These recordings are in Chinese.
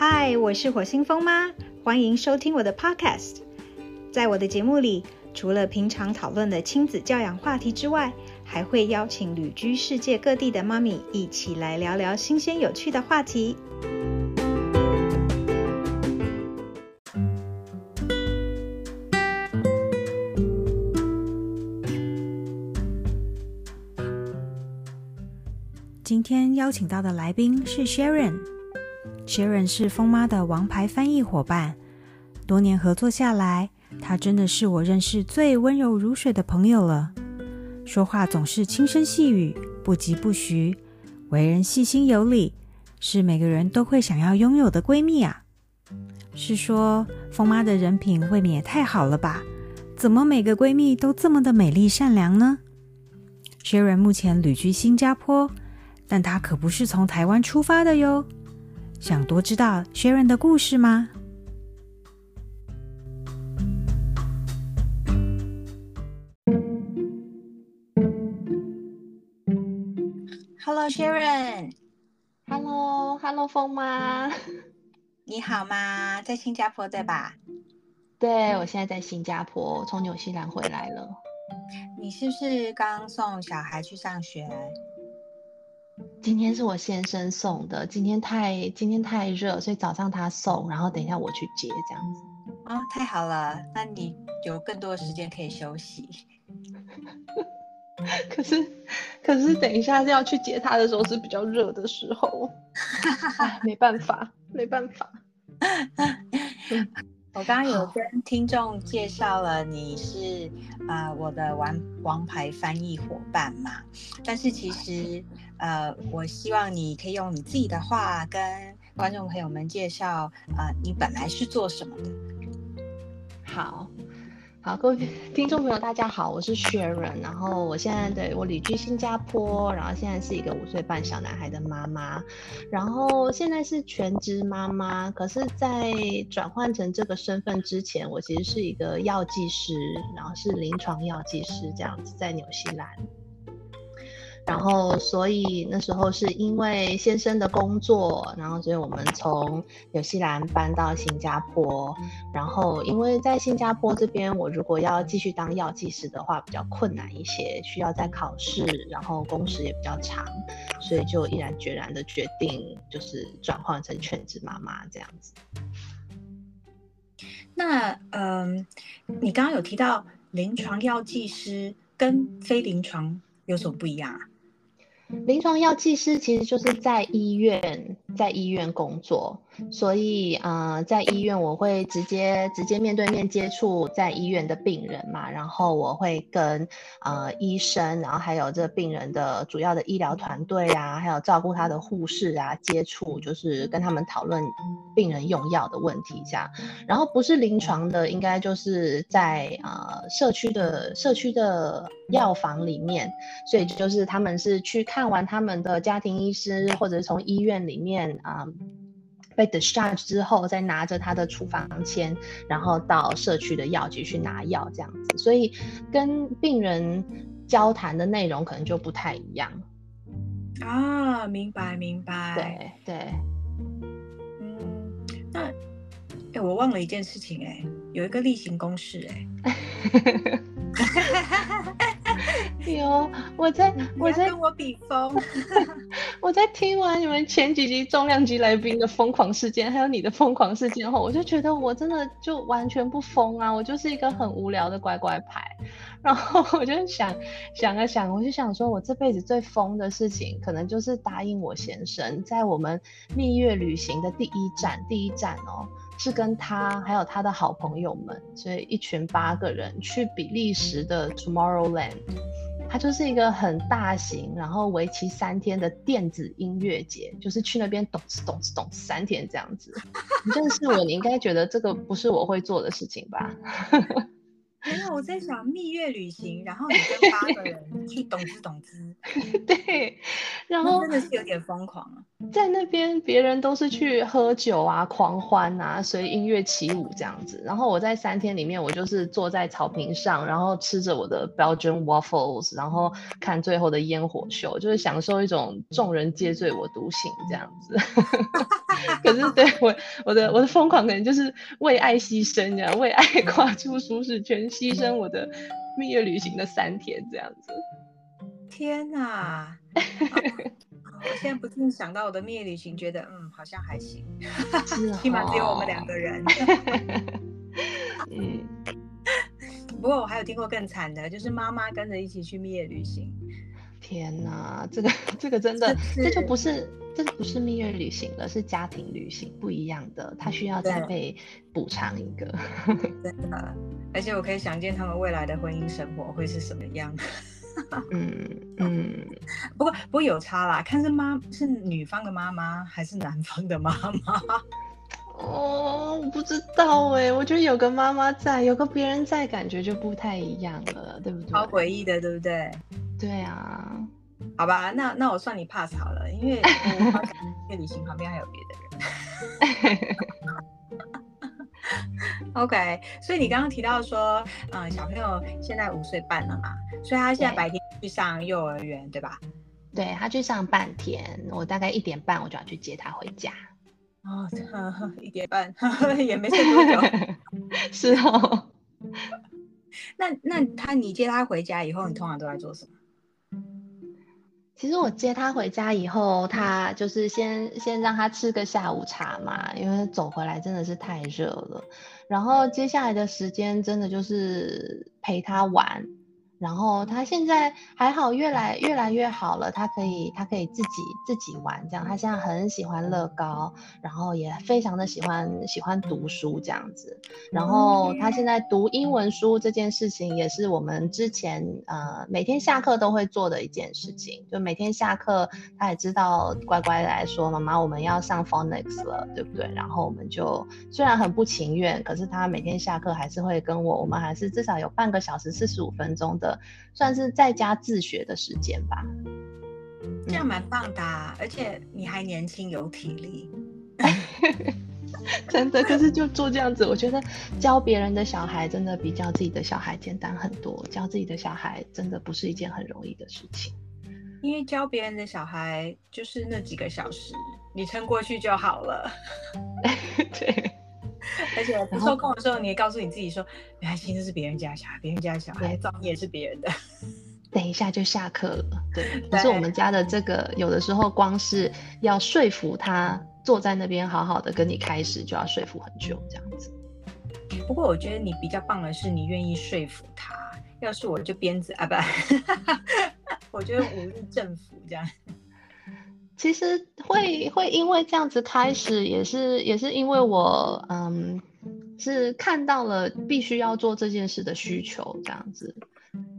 嗨，我是火星风妈，欢迎收听我的 Podcast。在我的节目里，除了平常讨论的亲子教养话题之外，还会邀请旅居世界各地的妈咪一起来聊聊新鲜有趣的话题。今天邀请到的来宾是 Sharon。Sharon 是风妈的王牌翻译伙伴，多年合作下来，她真的是我认识最温柔如水的朋友了。说话总是轻声细语，不疾不徐，为人细心有礼，是每个人都会想要拥有的闺蜜啊。是说风妈的人品未免也太好了吧？怎么每个闺蜜都这么的美丽善良呢？Sharon 目前旅居新加坡，但她可不是从台湾出发的哟。想多知道 Sharon 的故事吗？Hello Sharon，Hello，Hello 风妈，你好吗？在新加坡对吧？对，我现在在新加坡，从纽西兰回来了。你是不是刚送小孩去上学？今天是我先生送的，今天太今天太热，所以早上他送，然后等一下我去接这样子。哦，太好了，那你有更多的时间可以休息。可是可是等一下要去接他的时候是比较热的时候，没办法没办法。我刚刚有跟听众介绍了你是啊我的王王牌翻译伙伴嘛，但是其实呃我希望你可以用你自己的话跟观众朋友们介绍呃你本来是做什么的。好。好，各位听众朋友，大家好，我是 Sharon，然后我现在对我旅居新加坡，然后现在是一个五岁半小男孩的妈妈，然后现在是全职妈妈，可是，在转换成这个身份之前，我其实是一个药剂师，然后是临床药剂师这样子，在纽西兰。然后，所以那时候是因为先生的工作，然后所以我们从纽西兰搬到新加坡。然后，因为在新加坡这边，我如果要继续当药剂师的话，比较困难一些，需要再考试，然后工时也比较长，所以就毅然决然的决定，就是转换成全职妈妈这样子。那，嗯，你刚刚有提到临床药剂师跟非临床有什么不一样啊？临床药剂师其实就是在医院，在医院工作。所以，呃，在医院我会直接直接面对面接触在医院的病人嘛，然后我会跟呃医生，然后还有这病人的主要的医疗团队啊，还有照顾他的护士啊接触，就是跟他们讨论病人用药的问题这样。然后不是临床的，应该就是在呃社区的社区的药房里面，所以就是他们是去看完他们的家庭医师，或者从医院里面啊。被 discharge 之后，再拿着他的处方签，然后到社区的药局去拿药，这样子，所以跟病人交谈的内容可能就不太一样。啊，明白明白。对对。嗯，那哎，我忘了一件事情，哎，有一个例行公事，哎。有，我在我在跟我比疯。我在听完你们前几集重量级来宾的疯狂事件，还有你的疯狂事件后，我就觉得我真的就完全不疯啊，我就是一个很无聊的乖乖牌。然后我就想想啊想，我就想说，我这辈子最疯的事情，可能就是答应我先生，在我们蜜月旅行的第一站，第一站哦。是跟他还有他的好朋友们，所以一群八个人去比利时的 Tomorrowland，它就是一个很大型，然后为期三天的电子音乐节，就是去那边咚哧咚哧咚三天这样子。你认识我，你应该觉得这个不是我会做的事情吧？没有，我在想蜜月旅行，然后你跟八个人去 懂之懂之，对，然后真的是有点疯狂啊。在那边别人都是去喝酒啊、狂欢啊、随音乐起舞这样子，然后我在三天里面，我就是坐在草坪上，然后吃着我的 Belgian waffles，然后看最后的烟火秀，就是享受一种众人皆醉我独醒这样子。可是对我我的我的疯狂可能就是为爱牺牲这样，为爱跨出舒适圈，牺牲我的蜜月旅行的三天这样子。天哪！我现在不禁想到我的蜜月旅行，觉得嗯，好像还行，起码只有我们两个人。嗯，不过我还有听过更惨的，就是妈妈跟着一起去蜜月旅行。天哪，这个这个真的，这就不是这不是蜜月旅行了，是家庭旅行，不一样的，他需要再被补偿一个。真的，而且我可以想见他们未来的婚姻生活会是什么样。嗯 嗯，不过不过有差啦，看是妈是女方的妈妈还是男方的妈妈？哦，我不知道哎，我觉得有个妈妈在，有个别人在，感觉就不太一样了，对不对？好诡异的，对不对？对啊，好吧，那那我算你 pass 好了，因为月旅行旁边还有别的人。OK，所以你刚刚提到说，嗯，小朋友现在五岁半了嘛，所以他现在白天去上幼儿园，对吧？对他去上半天，我大概一点半我就要去接他回家。哦，一点半 也没睡多久。是哦。那那他你接他回家以后，你通常都在做什么？其实我接他回家以后，他就是先先让他吃个下午茶嘛，因为走回来真的是太热了。然后接下来的时间真的就是陪他玩。然后他现在还好，越来越来越好了。他可以，他可以自己自己玩，这样。他现在很喜欢乐高，然后也非常的喜欢喜欢读书这样子。然后他现在读英文书这件事情，也是我们之前呃每天下课都会做的一件事情。就每天下课，他也知道乖乖来说，妈妈我们要上 phonics 了，对不对？然后我们就虽然很不情愿，可是他每天下课还是会跟我，我们还是至少有半个小时四十五分钟的。算是在家自学的时间吧，这样蛮棒的，而且你还年轻有体力，真的。可是就做这样子，我觉得教别人的小孩真的比教自己的小孩简单很多。教自己的小孩真的不是一件很容易的事情，因为教别人的小孩就是那几个小时，你撑过去就好了。对。而且受控的时候，你也告诉你自己说：“原来其实是别人家小孩，别人家小孩，造孽是别人的。”等一下就下课了。对，可是我们家的这个，有的时候光是要说服他坐在那边好好的跟你开始，就要说服很久这样子。不过我觉得你比较棒的是，你愿意说服他。要是我就鞭子啊，不，我觉得武力政府这样。其实会会因为这样子开始，也是也是因为我嗯是看到了必须要做这件事的需求这样子，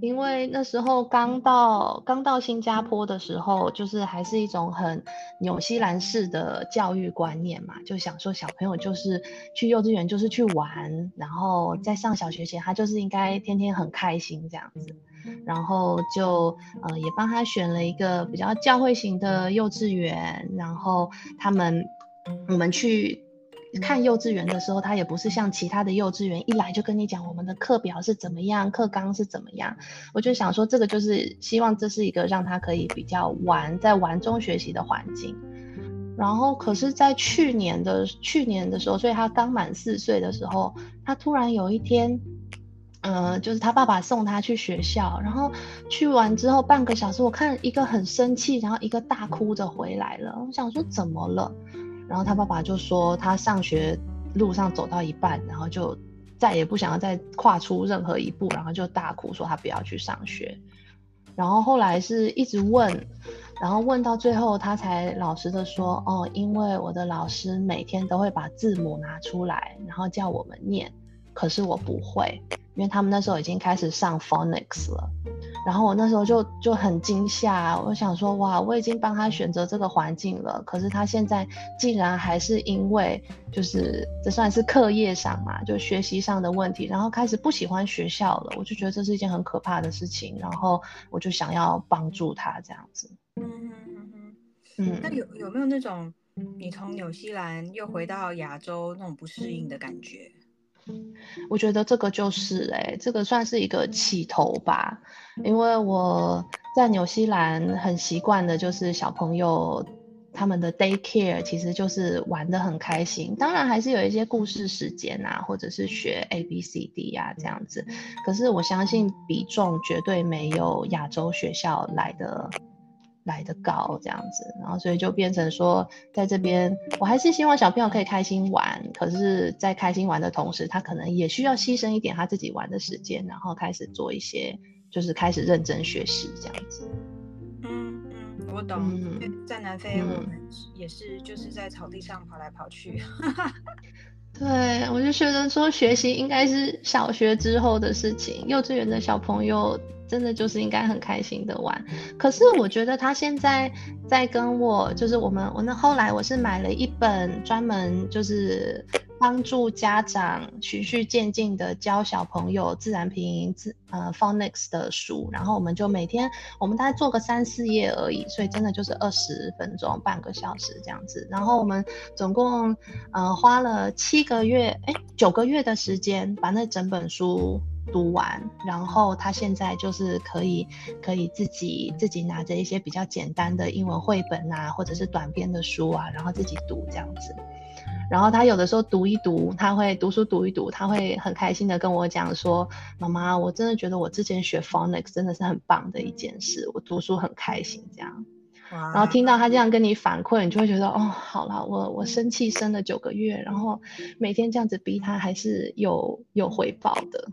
因为那时候刚到刚到新加坡的时候，就是还是一种很纽西兰式的教育观念嘛，就想说小朋友就是去幼稚园就是去玩，然后在上小学前他就是应该天天很开心这样子。然后就呃也帮他选了一个比较教会型的幼稚园，然后他们我们去看幼稚园的时候，他也不是像其他的幼稚园一来就跟你讲我们的课表是怎么样，课纲是怎么样。我就想说这个就是希望这是一个让他可以比较玩在玩中学习的环境。然后可是，在去年的去年的时候，所以他刚满四岁的时候，他突然有一天。嗯，就是他爸爸送他去学校，然后去完之后半个小时，我看一个很生气，然后一个大哭着回来了。我想说怎么了？然后他爸爸就说他上学路上走到一半，然后就再也不想要再跨出任何一步，然后就大哭说他不要去上学。然后后来是一直问，然后问到最后他才老实的说，哦，因为我的老师每天都会把字母拿出来，然后叫我们念，可是我不会。因为他们那时候已经开始上 phonics 了，然后我那时候就就很惊吓，我想说哇，我已经帮他选择这个环境了，可是他现在竟然还是因为就是这算是课业上嘛，就学习上的问题，然后开始不喜欢学校了。我就觉得这是一件很可怕的事情，然后我就想要帮助他这样子。嗯嗯嗯嗯。那有有没有那种你从纽西兰又回到亚洲那种不适应的感觉？我觉得这个就是哎，这个算是一个起头吧，因为我在纽西兰很习惯的，就是小朋友他们的 day care 其实就是玩的很开心，当然还是有一些故事时间啊，或者是学 A B C D 呀这样子，可是我相信比重绝对没有亚洲学校来的。来的高这样子，然后所以就变成说，在这边我还是希望小朋友可以开心玩，可是，在开心玩的同时，他可能也需要牺牲一点他自己玩的时间，然后开始做一些，就是开始认真学习这样子。嗯嗯，我懂。在南非，我们也是就是在草地上跑来跑去。对，我就觉得说学习应该是小学之后的事情，幼稚园的小朋友。真的就是应该很开心的玩，可是我觉得他现在在跟我，就是我们我那后来我是买了一本专门就是帮助家长循序渐进的教小朋友自然拼音自呃 phonics 的书，然后我们就每天我们大概做个三四页而已，所以真的就是二十分钟半个小时这样子，然后我们总共呃花了七个月哎九个月的时间把那整本书。读完，然后他现在就是可以可以自己自己拿着一些比较简单的英文绘本啊，或者是短篇的书啊，然后自己读这样子。然后他有的时候读一读，他会读书读一读，他会很开心的跟我讲说：“妈妈，我真的觉得我之前学 phonics 真的是很棒的一件事，我读书很开心。”这样，然后听到他这样跟你反馈，你就会觉得哦，好了，我我生气生了九个月，然后每天这样子逼他，还是有有回报的。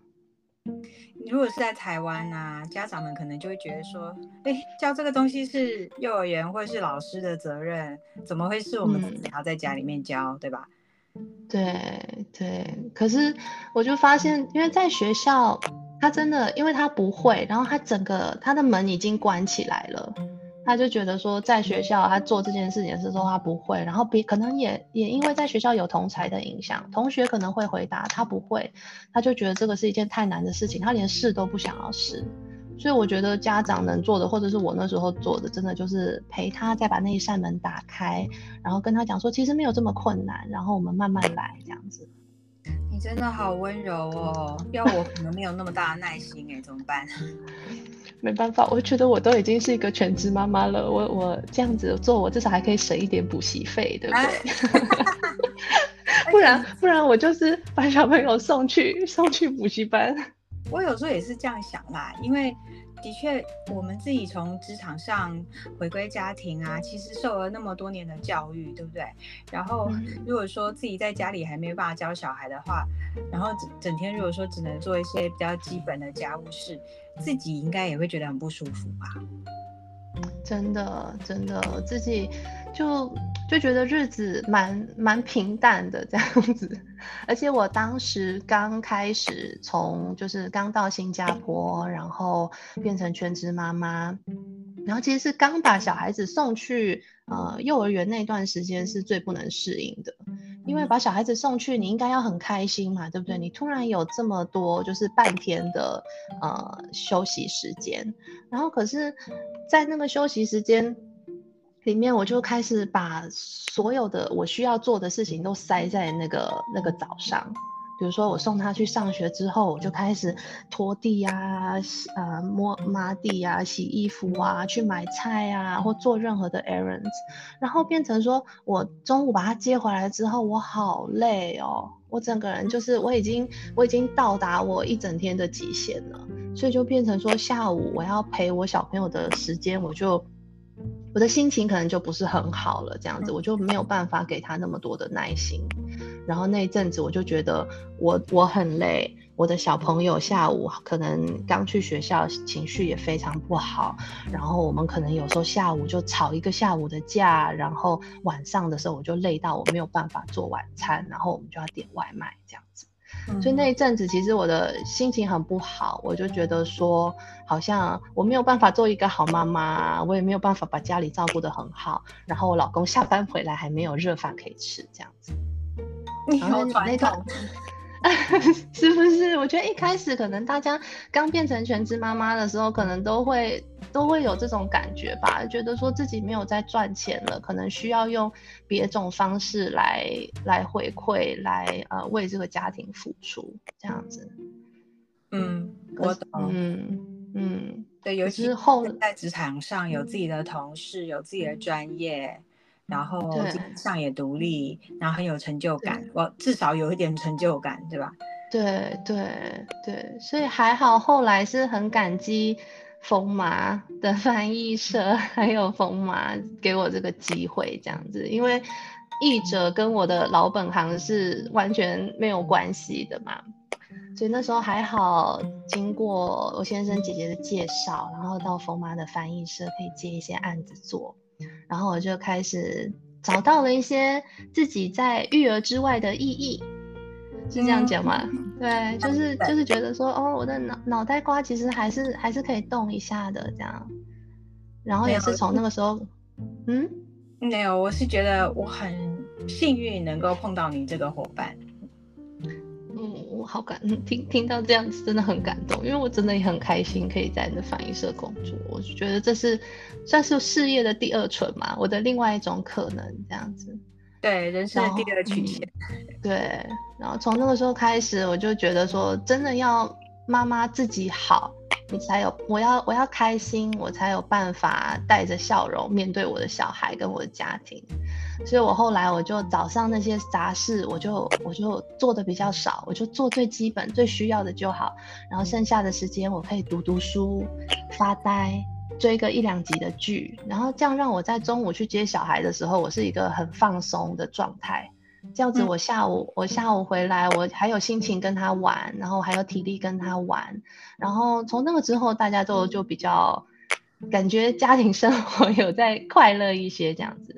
如果是在台湾啊，家长们可能就会觉得说，哎，教这个东西是幼儿园或是老师的责任，怎么会是我们自己要在家里面教，对吧？对对，可是我就发现，因为在学校，他真的，因为他不会，然后他整个他的门已经关起来了。他就觉得说，在学校他做这件事情的时候他不会，然后别可能也也因为在学校有同才的影响，同学可能会回答他不会，他就觉得这个是一件太难的事情，他连试都不想要试。所以我觉得家长能做的，或者是我那时候做的，真的就是陪他再把那一扇门打开，然后跟他讲说，其实没有这么困难，然后我们慢慢来这样子。你真的好温柔哦，要我可能没有那么大的耐心哎，怎么办？没办法，我觉得我都已经是一个全职妈妈了，我我这样子做，我至少还可以省一点补习费，对不对？不然不然我就是把小朋友送去送去补习班。我有时候也是这样想啦，因为。的确，我们自己从职场上回归家庭啊，其实受了那么多年的教育，对不对？然后如果说自己在家里还没有办法教小孩的话，然后整整天如果说只能做一些比较基本的家务事，自己应该也会觉得很不舒服吧？真的，真的，自己就。就觉得日子蛮蛮平淡的这样子，而且我当时刚开始从就是刚到新加坡，然后变成全职妈妈，然后其实是刚把小孩子送去呃幼儿园那段时间是最不能适应的，因为把小孩子送去你应该要很开心嘛，对不对？你突然有这么多就是半天的呃休息时间，然后可是，在那个休息时间。里面我就开始把所有的我需要做的事情都塞在那个那个早上，比如说我送他去上学之后，我就开始拖地啊，呃，摸抹地啊，洗衣服啊，去买菜啊，或做任何的 errands，然后变成说我中午把他接回来之后，我好累哦，我整个人就是我已经我已经到达我一整天的极限了，所以就变成说下午我要陪我小朋友的时间，我就。我的心情可能就不是很好了，这样子我就没有办法给他那么多的耐心。然后那一阵子我就觉得我我很累，我的小朋友下午可能刚去学校，情绪也非常不好。然后我们可能有时候下午就吵一个下午的架，然后晚上的时候我就累到我没有办法做晚餐，然后我们就要点外卖这样子。所以那一阵子其实我的心情很不好，我就觉得说好像我没有办法做一个好妈妈，我也没有办法把家里照顾得很好，然后我老公下班回来还没有热饭可以吃，这样子。你好传统。是不是？我觉得一开始可能大家刚变成全职妈妈的时候，可能都会都会有这种感觉吧，觉得说自己没有在赚钱了，可能需要用别种方式来来回馈，来呃为这个家庭付出这样子。嗯，我懂。嗯嗯，对，尤其是后在职场上有自己的同事，有自己的专业。然后上也独立，然后很有成就感，我至少有一点成就感，对吧？对对对，所以还好，后来是很感激冯麻的翻译社，还有冯麻给我这个机会，这样子，因为译者跟我的老本行是完全没有关系的嘛，所以那时候还好，经过我先生姐姐的介绍，然后到冯麻的翻译社可以接一些案子做。然后我就开始找到了一些自己在育儿之外的意义，是这样讲吗？对，就是就是觉得说，哦，我的脑脑袋瓜其实还是还是可以动一下的这样。然后也是从那个时候，嗯，没有，我是觉得我很幸运能够碰到你这个伙伴。好感，听听到这样子真的很感动，因为我真的也很开心可以在那翻译社工作，我就觉得这是算是事业的第二春嘛，我的另外一种可能这样子。对，人生的第二曲线。对，然后从那个时候开始，我就觉得说，真的要妈妈自己好，你才有我要我要开心，我才有办法带着笑容面对我的小孩跟我的家庭。所以我后来我就早上那些杂事，我就我就做的比较少，我就做最基本最需要的就好，然后剩下的时间我可以读读书、发呆、追个一两集的剧，然后这样让我在中午去接小孩的时候，我是一个很放松的状态。这样子我下午我下午回来，我还有心情跟他玩，然后还有体力跟他玩，然后从那个之后，大家都就比较感觉家庭生活 有在快乐一些这样子。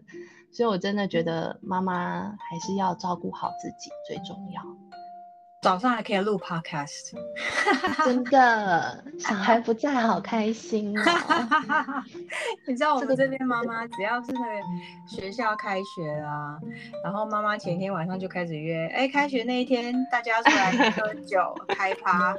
所以，我真的觉得妈妈还是要照顾好自己最重要。早上还可以录 podcast，真的，小孩 不在，好开心哦。你知道我们这边妈妈，只要是那个学校开学啊，然后妈妈前一天晚上就开始约，哎，开学那一天大家出来喝酒 开趴，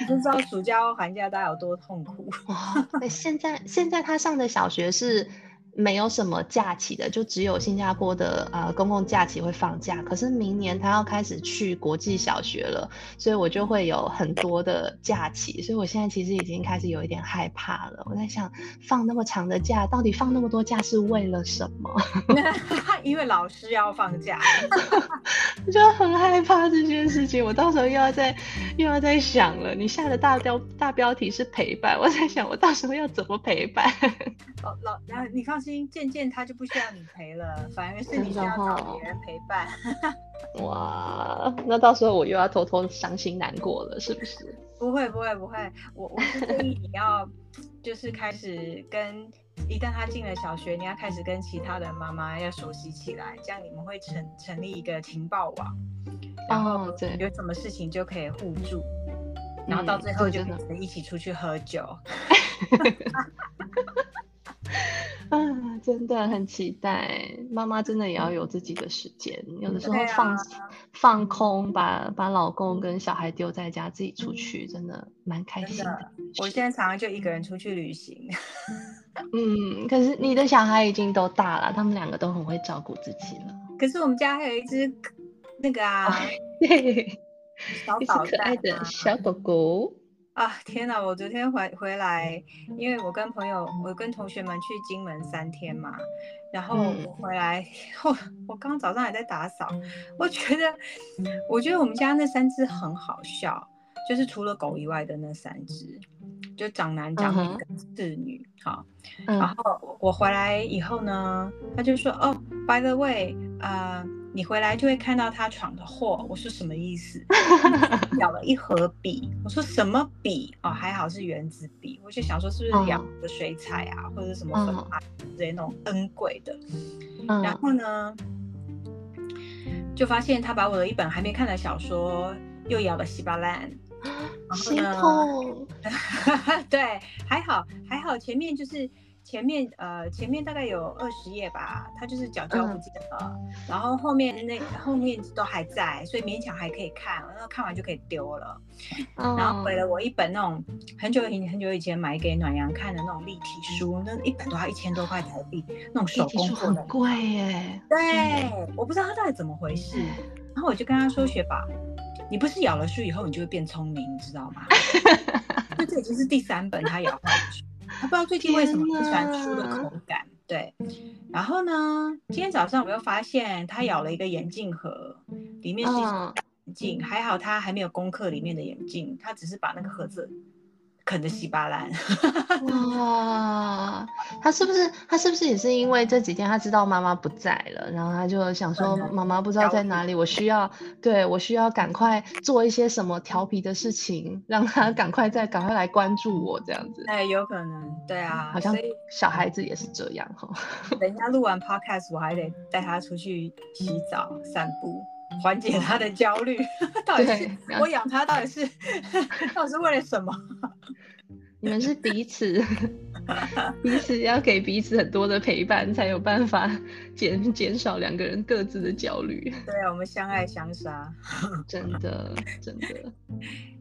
你就知道暑假或寒假大家有多痛苦。哇，现在现在他上的小学是。没有什么假期的，就只有新加坡的呃公共假期会放假。可是明年他要开始去国际小学了，所以我就会有很多的假期。所以我现在其实已经开始有一点害怕了。我在想，放那么长的假，到底放那么多假是为了什么？因为老师要放假，我就很害怕这件事情。我到时候又要再又要再想了。你下的大标大标题是陪伴，我在想我到时候要怎么陪伴？老老，然后你放。渐渐他就不需要你陪了，反而是你需要找别人陪伴。哇，那到时候我又要偷偷伤心难过了，是不是？不会不会不会，我我是建议你要就是开始跟，一旦他进了小学，你要开始跟其他的妈妈要熟悉起来，这样你们会成成立一个情报网，然后有什么事情就可以互助，然后到最后就可以一起出去喝酒。啊，真的很期待，妈妈真的也要有自己的时间，有的时候放放空，把把老公跟小孩丢在家，自己出去，真的蛮开心的。我现在常常就一个人出去旅行。嗯，可是你的小孩已经都大了，他们两个都很会照顾自己了。可是我们家还有一只那个啊，对小可爱的小狗狗。啊天哪！我昨天回回来，因为我跟朋友，我跟同学们去金门三天嘛，然后我回来后，我刚早上还在打扫，我觉得，我觉得我们家那三只很好笑，就是除了狗以外的那三只，就长男长女跟次女，好，然后我回来以后呢，他就说，哦，by the way，啊。你回来就会看到他闯的祸。我说什么意思？咬了一盒笔。我说什么笔？哦，还好是原子笔。我就想说是不是咬的水彩啊，或者什么粉啊之类那种 N 贵的。然后呢，就发现他把我的一本还没看的小说又咬得稀巴烂，心痛。对，还好还好，前面就是。前面呃，前面大概有二十页吧，他就是脚胶不见了，然后后面那后面都还在，所以勉强还可以看，然后看完就可以丢了。然后毁了我一本那种很久以很久以前买给暖阳看的那种立体书，那一本都要一千多块台币，那种手工做的，贵耶。对，我不知道他到底怎么回事。然后我就跟他说：“雪宝，你不是咬了书以后你就会变聪明，你知道吗？” 那这已经是第三本他咬坏的书。他不知道最近为什么不喜欢书的口感，对。然后呢，今天早上我又发现他咬了一个眼镜盒，里面是眼镜，还好他还没有攻克里面的眼镜，他只是把那个盒子。啃的稀巴烂，哇！他是不是他是不是也是因为这几天他知道妈妈不在了，然后他就想说妈妈不知道在哪里，我需要对我需要赶快做一些什么调皮的事情，让他赶快再赶快来关注我这样子。哎，有可能，对啊，好像小孩子也是这样哈。等一下录完 podcast，我还得带他出去洗澡、散步。缓解他的焦虑，到底是我养他，到底是 到底是为了什么？你们是彼此，彼此要给彼此很多的陪伴，才有办法减减少两个人各自的焦虑。对啊，我们相爱相杀，真的真的。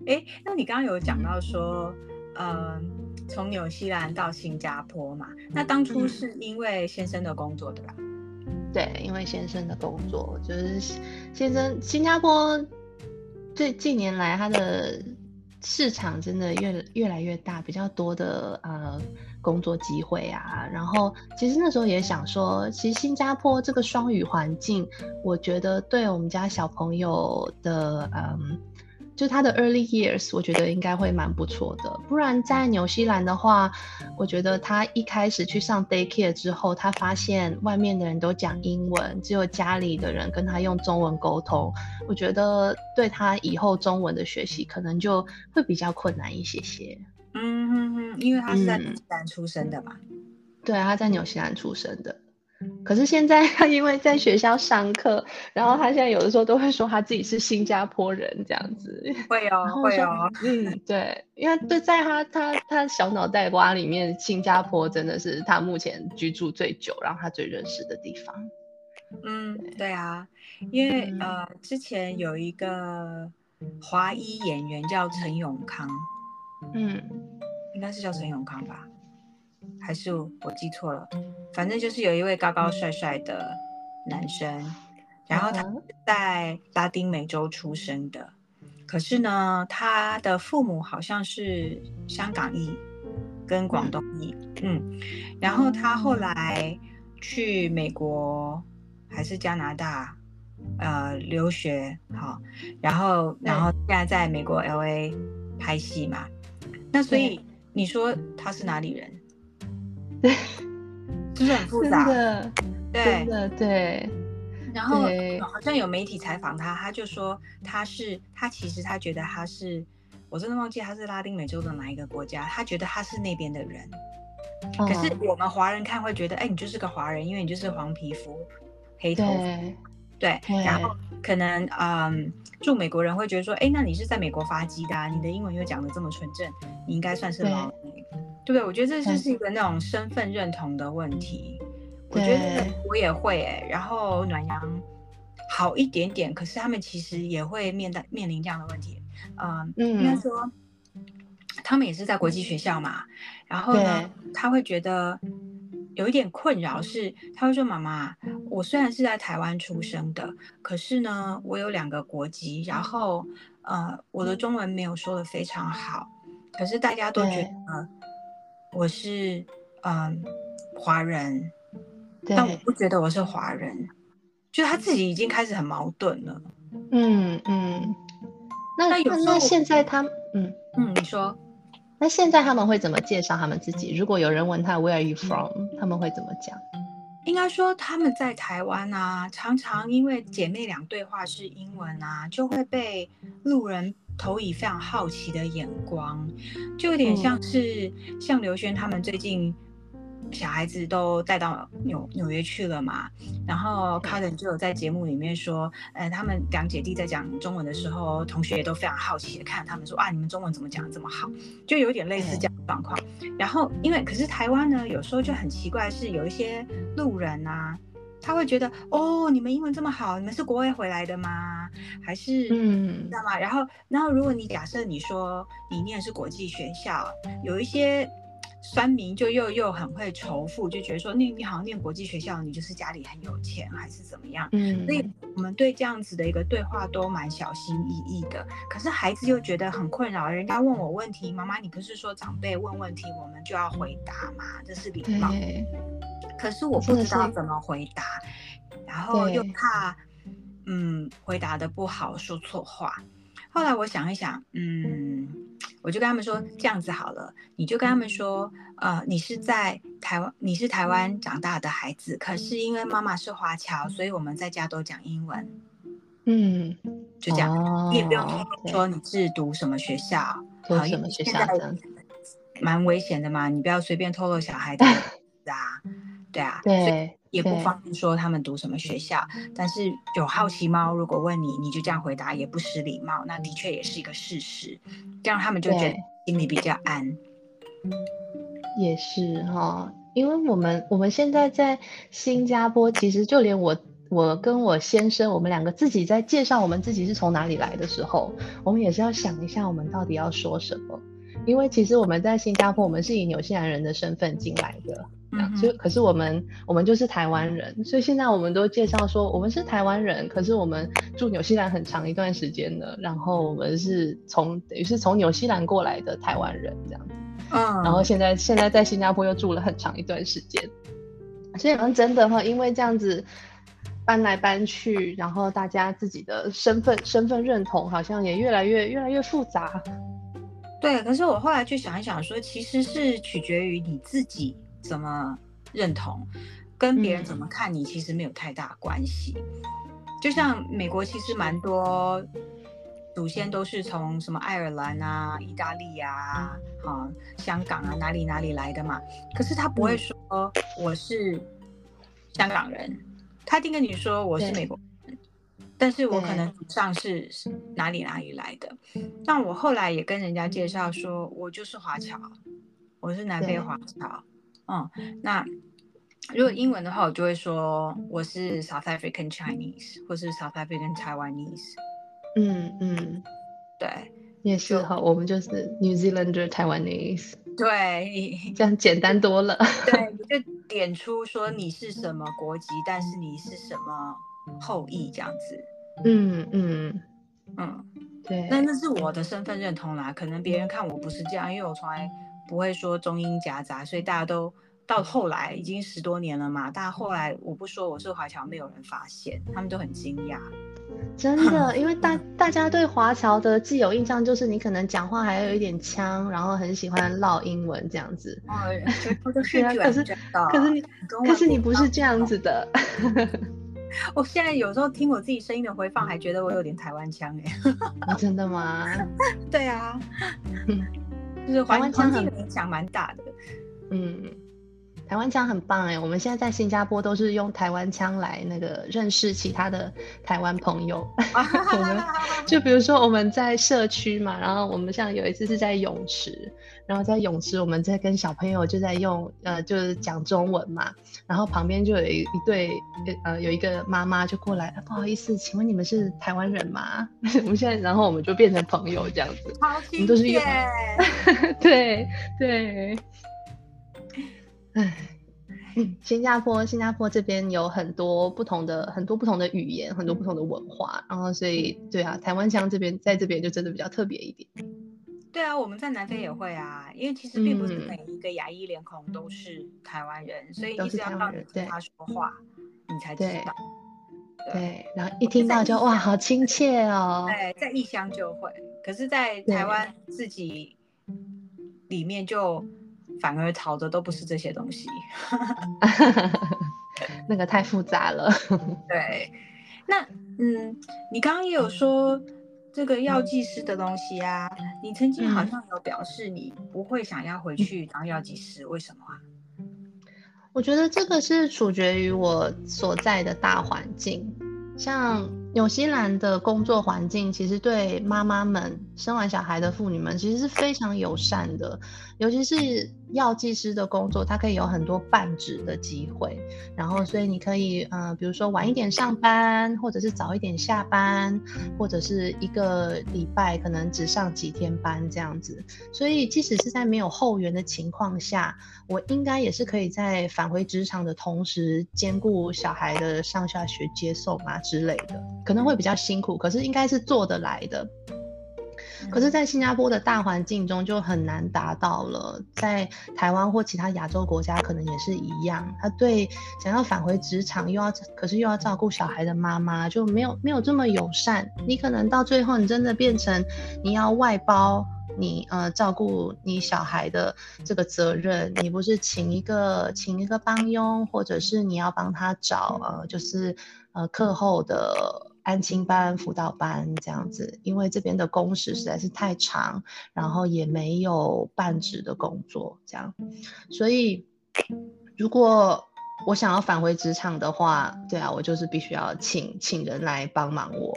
哎，那你刚刚有讲到说，呃，从纽西兰到新加坡嘛？那当初是因为先生的工作，对吧？对，因为先生的工作，就是先生新加坡这近年来他的市场真的越越来越大，比较多的呃工作机会啊。然后其实那时候也想说，其实新加坡这个双语环境，我觉得对我们家小朋友的嗯。就他的 early years，我觉得应该会蛮不错的。不然在纽西兰的话，我觉得他一开始去上 daycare 之后，他发现外面的人都讲英文，只有家里的人跟他用中文沟通。我觉得对他以后中文的学习可能就会比较困难一些些。嗯哼哼，因为他是在纽西兰出生的嘛。对，他在纽西兰出生的。可是现在他因为在学校上课，然后他现在有的时候都会说他自己是新加坡人这样子。会哦，会哦。嗯，对，因为对，在他他他小脑袋瓜里面，新加坡真的是他目前居住最久，然后他最认识的地方。嗯，对啊，因为呃，之前有一个华裔演员叫陈永康，嗯，应该是叫陈永康吧。还是我记错了，反正就是有一位高高帅帅的男生，然后他在拉丁美洲出生的，可是呢，他的父母好像是香港裔跟广东裔，嗯，然后他后来去美国还是加拿大呃留学，好，然后然后现在在美国 L A 拍戏嘛，那所以你说他是哪里人？对，就是很复杂？对，的对。然后好像有媒体采访他，他就说他是他其实他觉得他是，我真的忘记他是拉丁美洲的哪一个国家，他觉得他是那边的人。可是我们华人看会觉得，哎，你就是个华人，因为你就是黄皮肤、黑头发。对，然后可能嗯，住美国人会觉得说，哎，那你是在美国发迹的，你的英文又讲的这么纯正，你应该算是老美。对不对？我觉得这就是一个那种身份认同的问题。我觉得我也会哎，然后暖阳好一点点，可是他们其实也会面对面临这样的问题。嗯，应该说他们也是在国际学校嘛。然后呢，他会觉得有一点困扰，是他会说：“妈妈，我虽然是在台湾出生的，可是呢，我有两个国籍，然后呃，我的中文没有说的非常好，可是大家都觉得。”我是嗯华人，但我不觉得我是华人，就他自己已经开始很矛盾了。嗯嗯，那那那现在他嗯。嗯，你说，那现在他们会怎么介绍他们自己？如果有人问他 Where are you from？他们会怎么讲？应该说他们在台湾啊，常常因为姐妹俩对话是英文啊，就会被路人。投以非常好奇的眼光，就有点像是像刘轩他们最近小孩子都带到纽纽约去了嘛，然后 e n 就有在节目里面说，呃，他们两姐弟在讲中文的时候，同学也都非常好奇的看他们说，啊，你们中文怎么讲的这么好？就有点类似这样的状况。然后因为可是台湾呢，有时候就很奇怪，是有一些路人啊。他会觉得哦，你们英文这么好，你们是国外回来的吗？还是嗯，知道吗？然后，然后如果你假设你说你念是国际学校，有一些酸民就又又很会仇富，就觉得说你你好像念国际学校，你就是家里很有钱还是怎么样？嗯，所以我们对这样子的一个对话都蛮小心翼翼的。可是孩子又觉得很困扰，人家问我问题，妈妈你不是说长辈问问题我们就要回答吗？这是礼貌。可是我不知道怎么回答，然后又怕，嗯，回答的不好，说错话。后来我想一想，嗯，我就跟他们说，这样子好了，你就跟他们说，呃，你是在台湾，你是台湾长大的孩子，可是因为妈妈是华侨，所以我们在家都讲英文。嗯，就这样，你也不用说你是读什么学校，读什么学校，蛮危险的嘛，你不要随便透露小孩的啊。对啊，对，也不方便说他们读什么学校，但是有好奇猫如果问你，你就这样回答也不失礼貌，那的确也是一个事实，这样他们就觉得心里比较安。也是哈，因为我们我们现在在新加坡，其实就连我我跟我先生，我们两个自己在介绍我们自己是从哪里来的时候，我们也是要想一下我们到底要说什么，因为其实我们在新加坡，我们是以纽西兰人的身份进来的。所以，可是我们我们就是台湾人，所以现在我们都介绍说我们是台湾人，可是我们住纽西兰很长一段时间了，然后我们是从等于是从纽西兰过来的台湾人这样子，嗯，然后现在现在在新加坡又住了很长一段时间，所以好像真的哈，因为这样子搬来搬去，然后大家自己的身份身份认同好像也越来越越来越复杂。对，可是我后来去想一想，说其实是取决于你自己。怎么认同，跟别人怎么看你，其实没有太大关系。就像美国，其实蛮多祖先都是从什么爱尔兰啊、意大利啊、哈香港啊哪里哪里来的嘛。可是他不会说我是香港人，他一定跟你说我是美国人。但是我可能上是哪里哪里来的。但我后来也跟人家介绍说，我就是华侨，我是南非华侨。嗯，那如果英文的话，我就会说我是 South African Chinese，或是 South African Taiwanese。嗯嗯，对，也是哈，我们就是 New Zealander Taiwanese。对，这样简单多了。对，你就点出说你是什么国籍，但是你是什么后裔这样子。嗯嗯嗯，对。那那是我的身份认同啦，可能别人看我不是这样，因为我从来。不会说中英夹杂，所以大家都到后来已经十多年了嘛。大家后来我不说我是华侨，没有人发现，他们都很惊讶。真的，因为大大家对华侨的既有印象就是你可能讲话还有一点腔，然后很喜欢唠英文这样子。哦，是啊，可是可是你可是你不是这样子的。我现在有时候听我自己声音的回放，还觉得我有点台湾腔哎。真的吗？对啊。就是环环境的影响蛮大的，嗯，台湾腔很棒哎，我们现在在新加坡都是用台湾腔来那个认识其他的台湾朋友。我 们就比如说我们在社区嘛，然后我们像有一次是在泳池，然后在泳池我们在跟小朋友就在用呃就是讲中文嘛，然后旁边就有一一对呃有一个妈妈就过来，不好意思，请问你们是台湾人吗？我们现在然后我们就变成朋友这样子，我们都是用。对 对，哎，新加坡，新加坡这边有很多不同的、很多不同的语言，很多不同的文化，然后所以，对啊，台湾腔这边在这边就真的比较特别一点。对啊，我们在南非也会啊，因为其实并不是每一个牙医脸孔都是台湾人，所以你是要让你跟他说话，你才知道。对，然后一听到就哇，好亲切哦。对，在异乡就会，可是，在台湾自己。里面就反而吵的都不是这些东西，那个太复杂了。对，那嗯，你刚刚也有说这个药剂师的东西啊，你曾经好像有表示你不会想要回去当药剂师，为什么啊？我觉得这个是取决于我所在的大环境，像纽西兰的工作环境，其实对妈妈们生完小孩的妇女们，其实是非常友善的，尤其是。药剂师的工作，它可以有很多半职的机会，然后所以你可以，呃，比如说晚一点上班，或者是早一点下班，或者是一个礼拜可能只上几天班这样子。所以即使是在没有后援的情况下，我应该也是可以在返回职场的同时兼顾小孩的上下学接送啊之类的，可能会比较辛苦，可是应该是做得来的。可是，在新加坡的大环境中就很难达到了。在台湾或其他亚洲国家，可能也是一样。他对想要返回职场又要，可是又要照顾小孩的妈妈，就没有没有这么友善。你可能到最后，你真的变成你要外包你呃照顾你小孩的这个责任。你不是请一个请一个帮佣，或者是你要帮他找呃就是呃课后的。安亲班、辅导班这样子，因为这边的工时实在是太长，然后也没有半职的工作，这样，所以如果。我想要返回职场的话，对啊，我就是必须要请请人来帮忙我。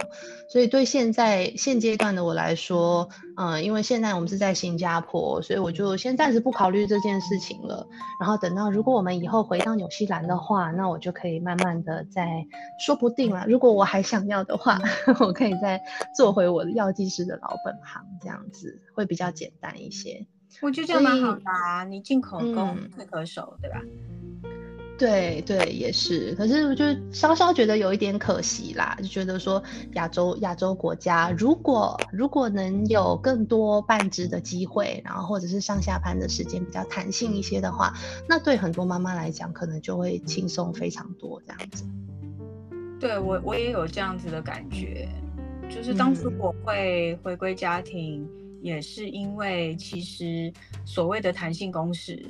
所以对现在现阶段的我来说，嗯，因为现在我们是在新加坡，所以我就先暂时不考虑这件事情了。然后等到如果我们以后回到纽西兰的话，那我就可以慢慢的再说不定了。如果我还想要的话，我可以再做回我的药剂师的老本行，这样子会比较简单一些。我觉得这样蛮好的啊，你进口供退可守，对吧？对对，也是。可是我就稍稍觉得有一点可惜啦，就觉得说亚洲亚洲国家，如果如果能有更多半职的机会，然后或者是上下班的时间比较弹性一些的话，那对很多妈妈来讲，可能就会轻松非常多这样子。对我我也有这样子的感觉，就是当初我会回归家庭，也是因为其实所谓的弹性工时。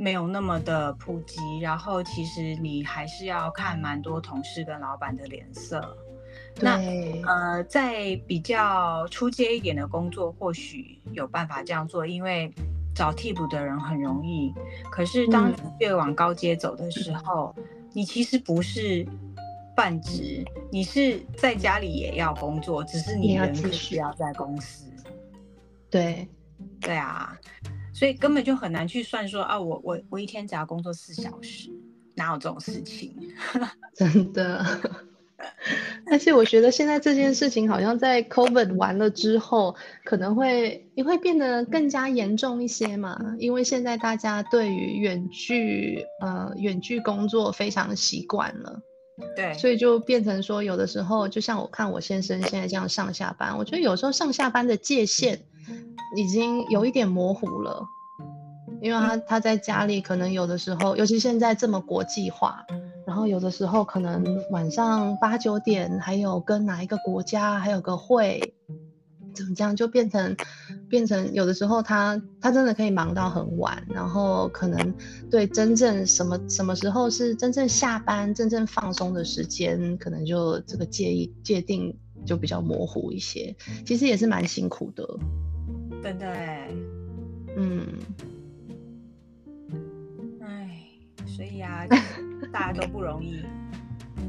没有那么的普及，然后其实你还是要看蛮多同事跟老板的脸色。那呃，在比较出街一点的工作，或许有办法这样做，因为找替补的人很容易。可是当越往高阶走的时候，你其实不是半职，你是在家里也要工作，只是你人必须要在公司。对，对啊。所以根本就很难去算说啊，我我我一天只要工作四小时，哪有这种事情？真的。而且我觉得现在这件事情好像在 COVID 完了之后，可能会也会变得更加严重一些嘛。因为现在大家对于远距呃远距工作非常习惯了，对，所以就变成说，有的时候就像我看我先生现在这样上下班，我觉得有时候上下班的界限。已经有一点模糊了，因为他他在家里可能有的时候，尤其现在这么国际化，然后有的时候可能晚上八九点还有跟哪一个国家还有个会，怎么这样就变成变成有的时候他他真的可以忙到很晚，然后可能对真正什么什么时候是真正下班真正放松的时间，可能就这个界意界定就比较模糊一些，其实也是蛮辛苦的。真的哎，嗯，哎，所以啊，大家都不容易，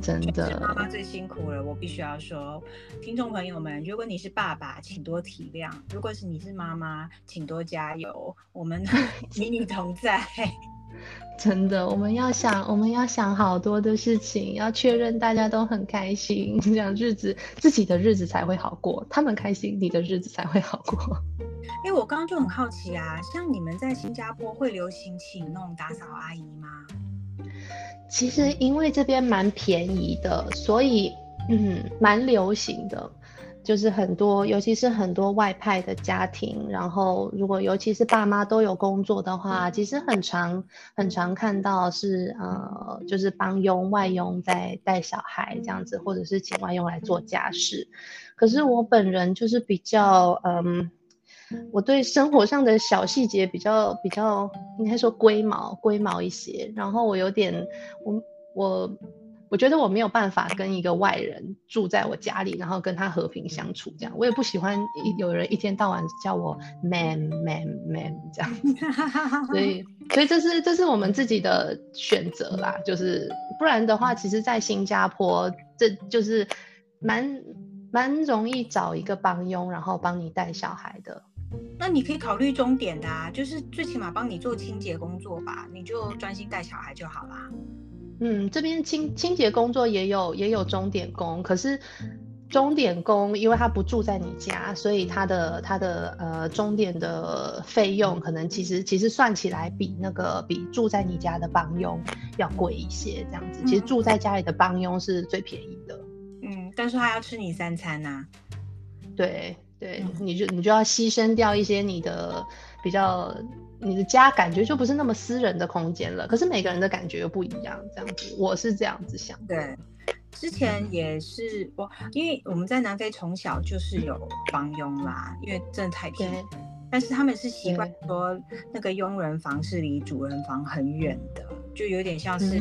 真的，妈妈最辛苦了。我必须要说，听众朋友们，如果你是爸爸，请多体谅；如果是你是妈妈，请多加油。我们 与你同在。真的，我们要想，我们要想好多的事情，要确认大家都很开心，这样日子自己的日子才会好过。他们开心，你的日子才会好过。哎，我刚刚就很好奇啊，像你们在新加坡会流行请那种打扫阿姨吗？其实因为这边蛮便宜的，所以嗯，蛮流行的。就是很多，尤其是很多外派的家庭，然后如果尤其是爸妈都有工作的话，其实很常很常看到是呃，就是帮佣外佣在带小孩这样子，或者是请外佣来做家事。可是我本人就是比较嗯，我对生活上的小细节比较比较应该说龟毛龟毛一些，然后我有点我我我觉得我没有办法跟一个外人。住在我家里，然后跟他和平相处，这样我也不喜欢有人一天到晚叫我 man man man 这样，所以 所以这是这是我们自己的选择啦，就是不然的话，其实，在新加坡这就是蛮蛮容易找一个帮佣，然后帮你带小孩的。那你可以考虑终点的啊，就是最起码帮你做清洁工作吧，你就专心带小孩就好啦。嗯，这边清清洁工作也有也有钟点工，可是钟点工因为他不住在你家，所以他的他的呃钟点的费用可能其实其实算起来比那个比住在你家的帮佣要贵一些，这样子。其实住在家里的帮佣是最便宜的。嗯，但是他要吃你三餐呐。对对，你就你就要牺牲掉一些你的比较。你的家感觉就不是那么私人的空间了，可是每个人的感觉又不一样，这样子，我是这样子想。对，之前也是我，因为我们在南非从小就是有帮佣啦，因为真的太便宜。但是他们是习惯说那个佣人房是离主人房很远的。就有点像是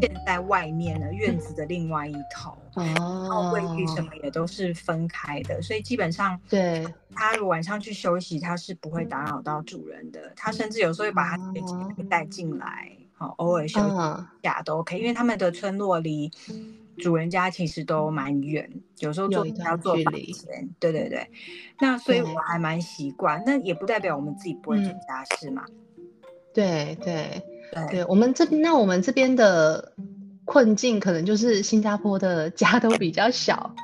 建在外面的院子的另外一头，然后卫浴什么也都是分开的，所以基本上，对，他如果晚上去休息，他是不会打扰到主人的。他甚至有时候会把他自己带进来，好，偶尔休息下都 OK。因为他们的村落离主人家其实都蛮远，有时候坐要坐距离。对对对，那所以我还蛮习惯，那也不代表我们自己不会做家事嘛。对对。对我们这边，那我们这边的困境可能就是新加坡的家都比较小，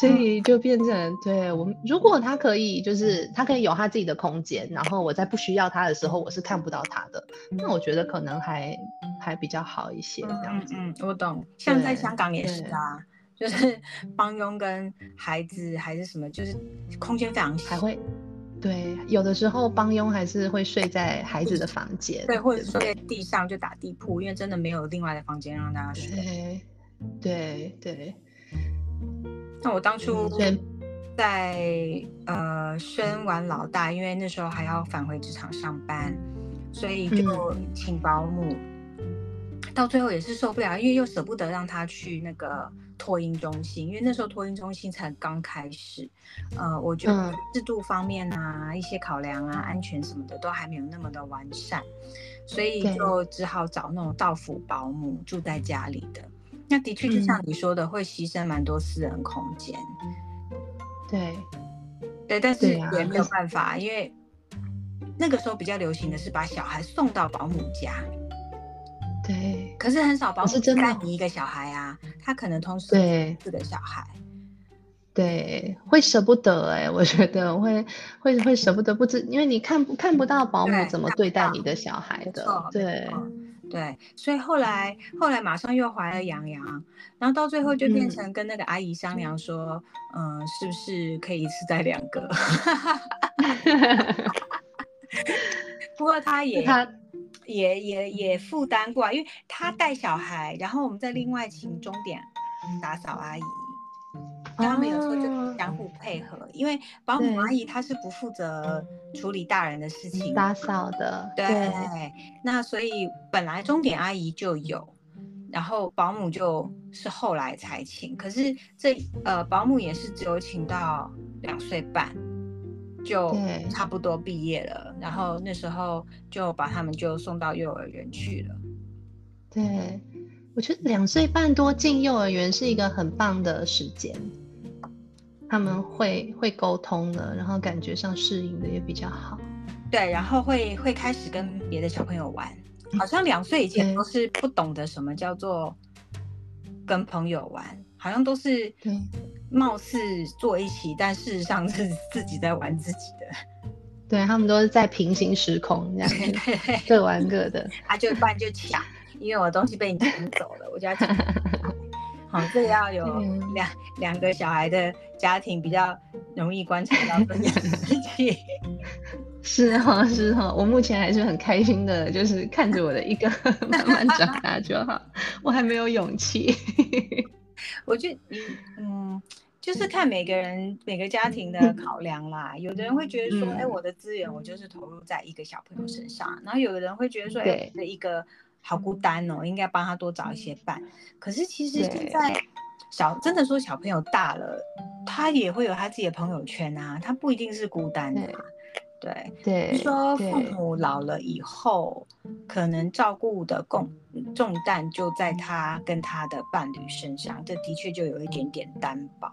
所以就变成对我们，如果他可以，就是他可以有他自己的空间，然后我在不需要他的时候，我是看不到他的，那我觉得可能还还比较好一些这样子。嗯，我懂。像在香港也是啊，就是 帮佣跟孩子还是什么，就是空间非常小，还会。对，有的时候帮佣还是会睡在孩子的房间，对，或者睡在地上就打地铺，因为真的没有另外的房间让大家睡。对对。那我当初在呃生完老大，因为那时候还要返回职场上班，所以就请保姆。到最后也是受不了，因为又舍不得让他去那个。托婴中心，因为那时候托婴中心才刚开始，呃，我觉得制度方面啊，一些考量啊，安全什么的都还没有那么的完善，所以就只好找那种到府保姆住在家里的。那的确就像你说的，会牺牲蛮多私人空间。对，对，但是也没有办法，因为那个时候比较流行的是把小孩送到保姆家。对，可是很少保姆带你一个小孩啊，他可能同时对。四个小孩，对，会舍不得哎，我觉得会会会舍不得，不知因为你看不看不到保姆怎么对待你的小孩的，对。对，所以后来后来马上又怀了洋洋，然后到最后就变成跟那个阿姨商量说，嗯，是不是可以一次带两个？不过他也他。也也也负担过，因为他带小孩，然后我们再另外请钟点打扫阿姨，他们有时候就相互配合。因为保姆阿姨她是不负责处理大人的事情，打扫的。对，那所以本来钟点阿姨就有，然后保姆就是后来才请，可是这呃保姆也是只有请到两岁半。就差不多毕业了，然后那时候就把他们就送到幼儿园去了。对，我觉得两岁半多进幼儿园是一个很棒的时间，他们会会沟通了，然后感觉上适应的也比较好。对，然后会会开始跟别的小朋友玩，好像两岁以前都是不懂得什么叫做跟朋友玩。好像都是貌似坐一起，但事实上是 自己在玩自己的。对他们都是在平行时空这样，各玩各的。啊，就不然就抢，因为我东西被你抢走了，我就要抢。好，这个要有两两个小孩的家庭比较容易观察到这件事情。是哈，是哈，我目前还是很开心的，就是看着我的一个慢慢长大就好，我还没有勇气。我就嗯嗯，就是看每个人每个家庭的考量啦。有的人会觉得说，哎，我的资源我就是投入在一个小朋友身上，然后有的人会觉得说，哎，的一个好孤单哦，应该帮他多找一些伴。可是其实现在小真的说小朋友大了，他也会有他自己的朋友圈啊，他不一定是孤单的。对对，说父母老了以后，可能照顾的重重担就在他跟他的伴侣身上，这的确就有一点点单薄。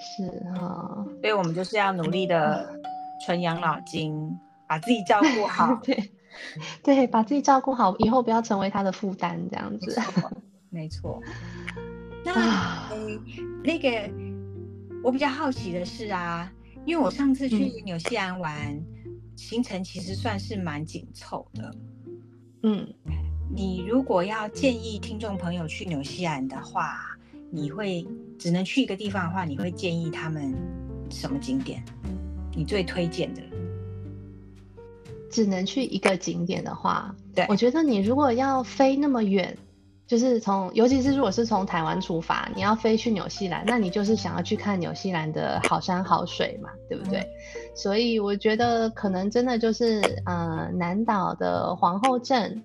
是哈，所以我们就是要努力的存养老金，把自己照顾好。对对，把自己照顾好，以后不要成为他的负担，这样子。没错。那那个，我比较好奇的是啊。因为我上次去纽西兰玩，行程其实算是蛮紧凑的。嗯，你如果要建议听众朋友去纽西兰的话，你会只能去一个地方的话，你会建议他们什么景点？你最推荐的？只能去一个景点的话，对我觉得你如果要飞那么远。就是从，尤其是如果是从台湾出发，你要飞去纽西兰，那你就是想要去看纽西兰的好山好水嘛，对不对？所以我觉得可能真的就是，呃，南岛的皇后镇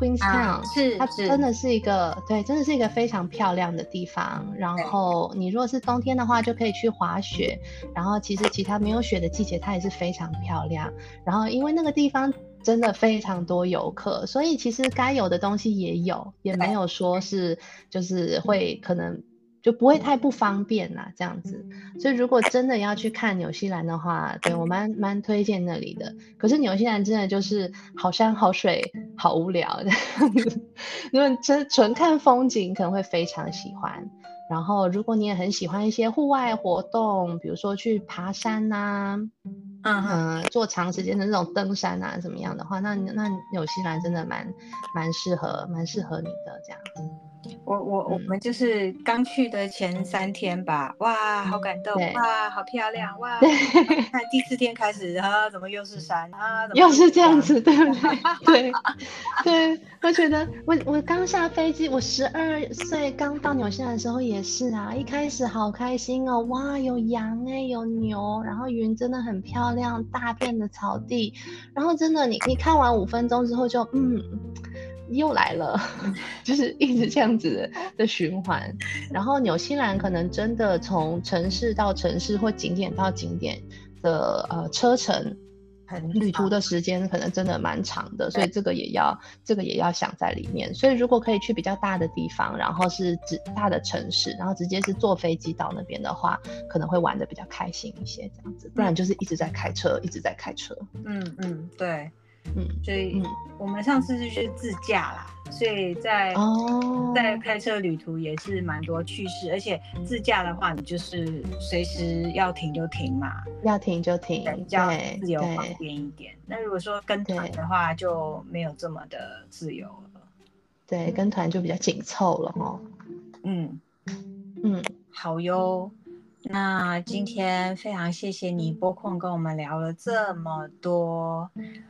，Queenstown，是它真的是一个，对，真的是一个非常漂亮的地方。然后你如果是冬天的话，就可以去滑雪。然后其实其他没有雪的季节，它也是非常漂亮。然后因为那个地方。真的非常多游客，所以其实该有的东西也有，也没有说是就是会可能就不会太不方便啦这样子。所以如果真的要去看纽西兰的话，对我蛮蛮推荐那里的。可是纽西兰真的就是好山好水好无聊的，如果真纯看风景可能会非常喜欢。然后如果你也很喜欢一些户外活动，比如说去爬山呐。嗯做长时间的那种登山啊，怎么样的话，那那纽西兰真的蛮蛮适合，蛮适合你的这样。我我我们就是刚去的前三天吧，哇，好感动，哇，好漂亮，哇，看第四天开始啊，怎么又是山啊？又是这样子，对不对？对，对，我觉得我我刚下飞机，我十二岁刚到纽西兰的时候也是啊，一开始好开心哦，哇，有羊哎，有牛，然后云真的很漂亮，大片的草地，然后真的你你看完五分钟之后就嗯。又来了，就是一直这样子的循环。然后纽西兰可能真的从城市到城市或景点到景点的呃车程，旅途的时间可能真的蛮长的，所以这个也要这个也要想在里面。所以如果可以去比较大的地方，然后是指大的城市，然后直接是坐飞机到那边的话，可能会玩的比较开心一些，这样子。不然就是一直在开车，一直在开车。嗯嗯，对。嗯，所以我们上次是去自驾啦，所以在在开车旅途也是蛮多趣事，而且自驾的话，你就是随时要停就停嘛，要停就停，比较自由方便一点。那如果说跟团的话，就没有这么的自由了。对，跟团就比较紧凑了哈。嗯嗯，好哟。那今天非常谢谢你拨空跟我们聊了这么多。嗯，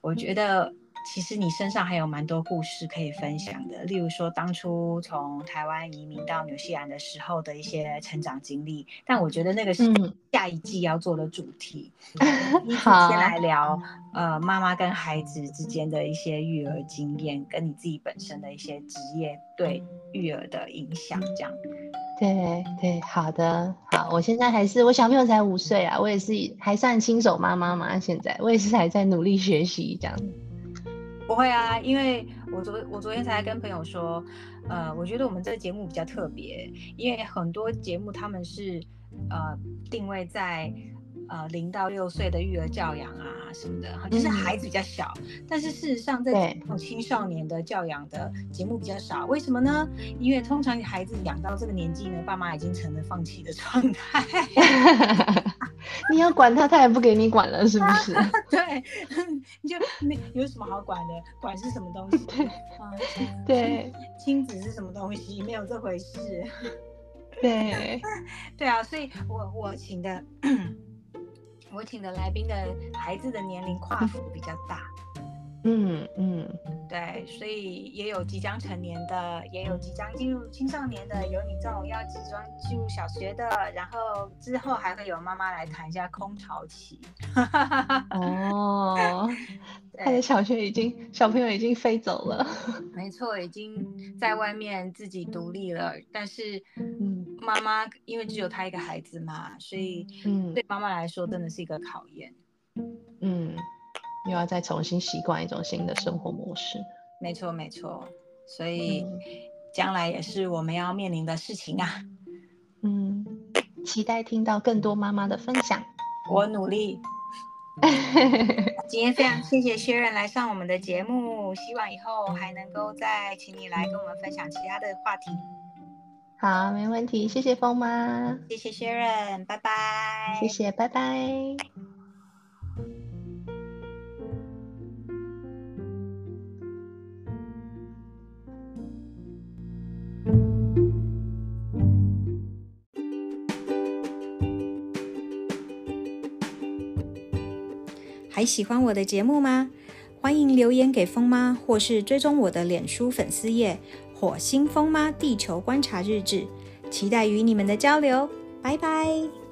我觉得其实你身上还有蛮多故事可以分享的，例如说当初从台湾移民到纽西兰的时候的一些成长经历。但我觉得那个是下一季要做的主题。好，先来聊呃妈妈跟孩子之间的一些育儿经验，跟你自己本身的一些职业对育儿的影响，这样。对对，好的，好，我现在还是我小朋友才五岁啊，我也是还算新手妈妈嘛，现在我也是还在努力学习这样。不会啊，因为我昨我昨天才跟朋友说，呃，我觉得我们这个节目比较特别，因为很多节目他们是呃定位在。呃，零到六岁的育儿教养啊什么的，就是孩子比较小，但是事实上在青少年的教养的节目比较少。为什么呢？因为通常孩子养到这个年纪呢，爸妈已经成了放弃的状态。你要管他，他也不给你管了，是不是？对，你就没有什么好管的，管是什么东西？对，亲子是什么东西？没有这回事。对，对啊，所以我我请的。我请的来宾的孩子的年龄跨幅比较大，嗯嗯，对，所以也有即将成年的，也有即将进入青少年的，有你这种要即将进入小学的，然后之后还会有妈妈来谈一下空巢期。哦，他的小学已经小朋友已经飞走了，没错，已经在外面自己独立了。但是，嗯，妈妈因为只有她一个孩子嘛，所以，嗯，对妈妈来说真的是一个考验。嗯。又要再重新习惯一种新的生活模式，没错没错，所以将来也是我们要面临的事情啊。嗯，期待听到更多妈妈的分享，我努力。今天非常谢谢薛仁来上我们的节目，希望以后还能够再请你来跟我们分享其他的话题。好，没问题，谢谢风妈，谢谢薛仁，拜拜，谢谢，拜拜。还喜欢我的节目吗？欢迎留言给风妈，或是追踪我的脸书粉丝页“火星风妈地球观察日志”，期待与你们的交流。拜拜。